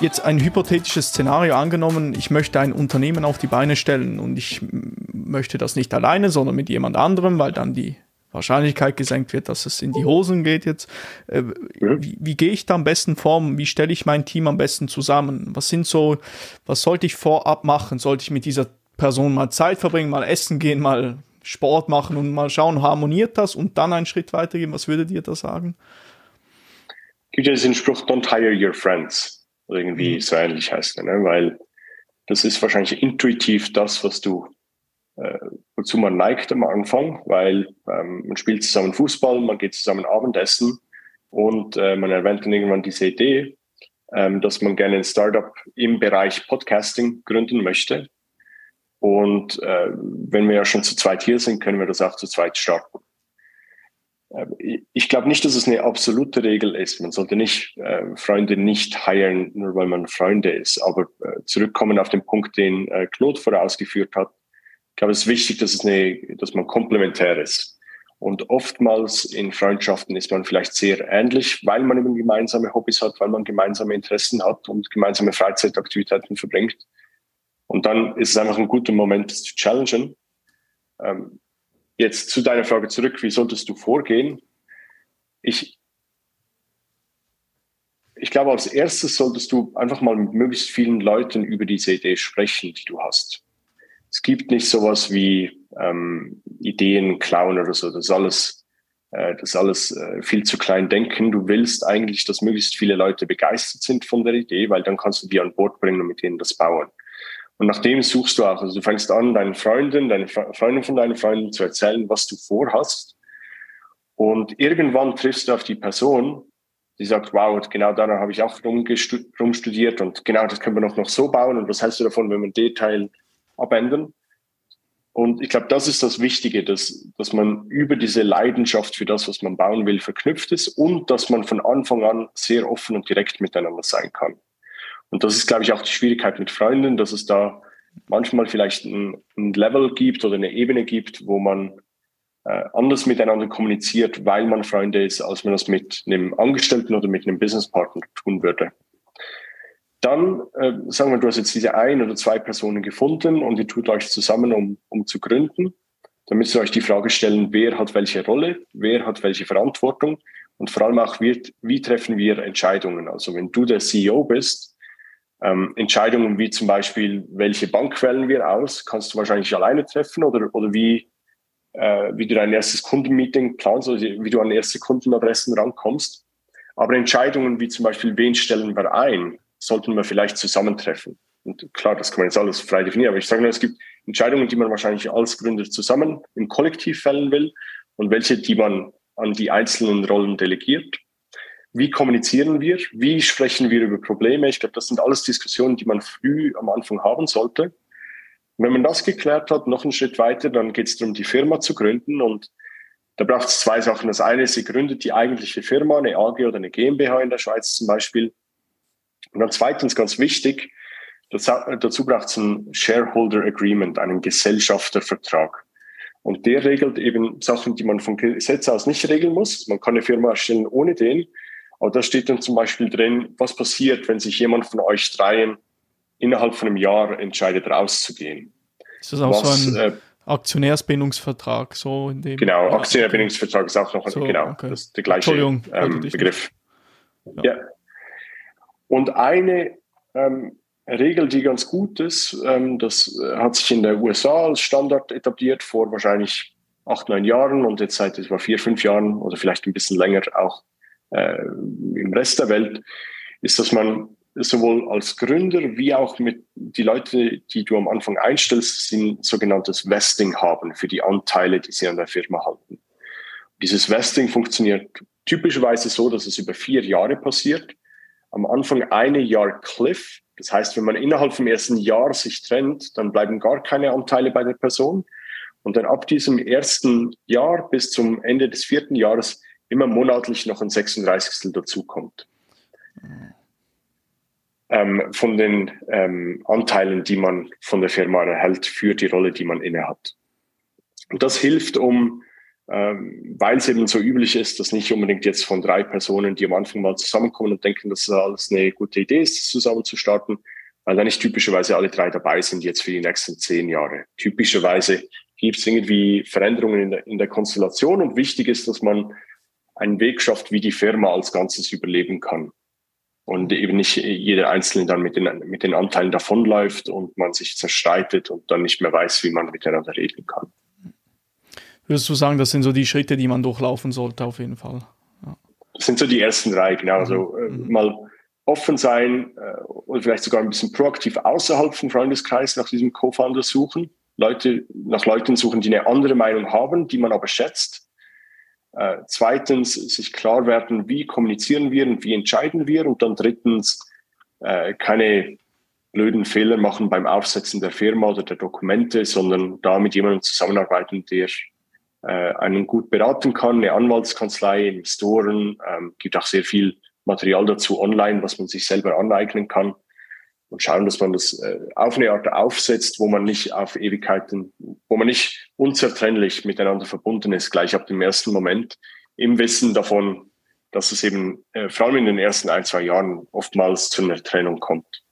Jetzt ein hypothetisches Szenario angenommen, ich möchte ein Unternehmen auf die Beine stellen und ich möchte das nicht alleine, sondern mit jemand anderem, weil dann die Wahrscheinlichkeit gesenkt wird, dass es in die Hosen geht jetzt. Äh, wie, wie gehe ich da am besten vor? Wie stelle ich mein Team am besten zusammen? Was sind so, was sollte ich vorab machen? Sollte ich mit dieser Person mal Zeit verbringen, mal essen gehen, mal Sport machen und mal schauen, harmoniert das und dann einen Schritt weitergehen? Was würdet ihr da sagen? Gibt ja diesen Spruch, don't hire your friends. Oder irgendwie mhm. so ähnlich heißt er, ne? weil das ist wahrscheinlich intuitiv das, was du äh, wozu man neigt am Anfang, weil ähm, man spielt zusammen Fußball, man geht zusammen Abendessen und äh, man erwähnt dann irgendwann diese Idee, ähm, dass man gerne ein Startup im Bereich Podcasting gründen möchte. Und äh, wenn wir ja schon zu zweit hier sind, können wir das auch zu zweit starten. Äh, ich glaube nicht, dass es eine absolute Regel ist. Man sollte nicht äh, Freunde nicht heiren, nur weil man Freunde ist. Aber äh, zurückkommen auf den Punkt, den äh, Claude vorausgeführt hat, glaube, es ist wichtig, dass, es eine, dass man komplementär ist. Und oftmals in Freundschaften ist man vielleicht sehr ähnlich, weil man eben gemeinsame Hobbys hat, weil man gemeinsame Interessen hat und gemeinsame Freizeitaktivitäten verbringt. Und dann ist es einfach ein guter Moment, das zu challengen. Ähm, jetzt zu deiner Frage zurück, wie solltest du vorgehen? Ich, ich glaube, als erstes solltest du einfach mal mit möglichst vielen Leuten über diese Idee sprechen, die du hast es gibt nicht sowas wie ähm, Ideen klauen oder so. Das ist alles, äh, das ist alles äh, viel zu klein denken. Du willst eigentlich, dass möglichst viele Leute begeistert sind von der Idee, weil dann kannst du die an Bord bringen und mit denen das bauen. Und nach dem suchst du auch. Also du fängst an, deinen Freunden, deine Freundin von deinen Freunden zu erzählen, was du vorhast. Und irgendwann triffst du auf die Person, die sagt, wow, genau daran habe ich auch rumstudiert und genau das können wir noch, noch so bauen. Und was hältst du davon, wenn wir Detail abändern. Und ich glaube, das ist das Wichtige, dass, dass man über diese Leidenschaft für das, was man bauen will, verknüpft ist und dass man von Anfang an sehr offen und direkt miteinander sein kann. Und das ist, glaube ich, auch die Schwierigkeit mit Freunden, dass es da manchmal vielleicht ein, ein Level gibt oder eine Ebene gibt, wo man äh, anders miteinander kommuniziert, weil man Freunde ist, als man das mit einem Angestellten oder mit einem Businesspartner tun würde. Dann, äh, sagen wir, du hast jetzt diese ein oder zwei Personen gefunden und ihr tut euch zusammen, um, um zu gründen. Dann müsst ihr euch die Frage stellen, wer hat welche Rolle, wer hat welche Verantwortung und vor allem auch, wie, wie treffen wir Entscheidungen. Also wenn du der CEO bist, ähm, Entscheidungen wie zum Beispiel, welche Bank wählen wir aus, kannst du wahrscheinlich alleine treffen oder, oder wie, äh, wie du dein erstes Kundenmeeting planst, also wie du an erste Kundenadressen rankommst. Aber Entscheidungen wie zum Beispiel, wen stellen wir ein, sollten wir vielleicht zusammentreffen. Und klar, das kann man jetzt alles frei definieren, aber ich sage nur, es gibt Entscheidungen, die man wahrscheinlich als Gründer zusammen im Kollektiv fällen will und welche, die man an die einzelnen Rollen delegiert. Wie kommunizieren wir? Wie sprechen wir über Probleme? Ich glaube, das sind alles Diskussionen, die man früh am Anfang haben sollte. Und wenn man das geklärt hat, noch einen Schritt weiter, dann geht es darum, die Firma zu gründen. Und da braucht es zwei Sachen. Das eine ist, sie gründet die eigentliche Firma, eine AG oder eine GmbH in der Schweiz zum Beispiel. Und dann zweitens ganz wichtig, dazu braucht es ein Shareholder Agreement, einen Gesellschaftervertrag. Und der regelt eben Sachen, die man vom Gesetz aus nicht regeln muss. Man kann eine Firma erstellen ohne den. Aber da steht dann zum Beispiel drin, was passiert, wenn sich jemand von euch dreien innerhalb von einem Jahr entscheidet, rauszugehen. Ist das auch was, so ein äh, Aktionärsbindungsvertrag? So in dem genau, Aktionärsbindungsvertrag ist auch noch so, genau, okay. das der gleiche ähm, Begriff. Ja. ja. Und eine ähm, Regel, die ganz gut ist, ähm, das äh, hat sich in der USA als Standard etabliert vor wahrscheinlich acht, neun Jahren und jetzt seit etwa vier, fünf Jahren oder vielleicht ein bisschen länger auch äh, im Rest der Welt, ist, dass man sowohl als Gründer wie auch mit die Leute, die du am Anfang einstellst, ein sogenanntes Vesting haben für die Anteile, die sie an der Firma halten. Dieses Vesting funktioniert typischerweise so, dass es über vier Jahre passiert am Anfang eine Jahr Cliff. Das heißt, wenn man innerhalb vom ersten Jahr sich trennt, dann bleiben gar keine Anteile bei der Person. Und dann ab diesem ersten Jahr bis zum Ende des vierten Jahres immer monatlich noch ein 36. dazukommt. Ähm, von den ähm, Anteilen, die man von der Firma erhält für die Rolle, die man innehat. Und das hilft, um ähm, weil es eben so üblich ist, dass nicht unbedingt jetzt von drei Personen, die am Anfang mal zusammenkommen und denken, dass das alles eine gute Idee ist, zusammen zu starten, weil da nicht typischerweise alle drei dabei sind jetzt für die nächsten zehn Jahre. Typischerweise gibt es irgendwie Veränderungen in der, in der Konstellation und wichtig ist, dass man einen Weg schafft, wie die Firma als Ganzes überleben kann. Und eben nicht jeder Einzelne dann mit den, mit den Anteilen davonläuft und man sich zerstreitet und dann nicht mehr weiß, wie man miteinander reden kann. Würdest du sagen, das sind so die Schritte, die man durchlaufen sollte, auf jeden Fall? Ja. Das sind so die ersten drei, genau. Also äh, mhm. mal offen sein äh, und vielleicht sogar ein bisschen proaktiv außerhalb vom Freundeskreis nach diesem Co-Founder suchen. Leute, nach Leuten suchen, die eine andere Meinung haben, die man aber schätzt. Äh, zweitens, sich klar werden, wie kommunizieren wir und wie entscheiden wir. Und dann drittens, äh, keine blöden Fehler machen beim Aufsetzen der Firma oder der Dokumente, sondern da mit jemandem zusammenarbeiten, der äh, einen gut beraten kann, eine Anwaltskanzlei, Investoren, ähm, gibt auch sehr viel Material dazu online, was man sich selber aneignen kann und schauen, dass man das äh, auf eine Art aufsetzt, wo man nicht auf Ewigkeiten, wo man nicht unzertrennlich miteinander verbunden ist, gleich ab dem ersten Moment, im Wissen davon, dass es eben äh, vor allem in den ersten ein, zwei Jahren oftmals zu einer Trennung kommt.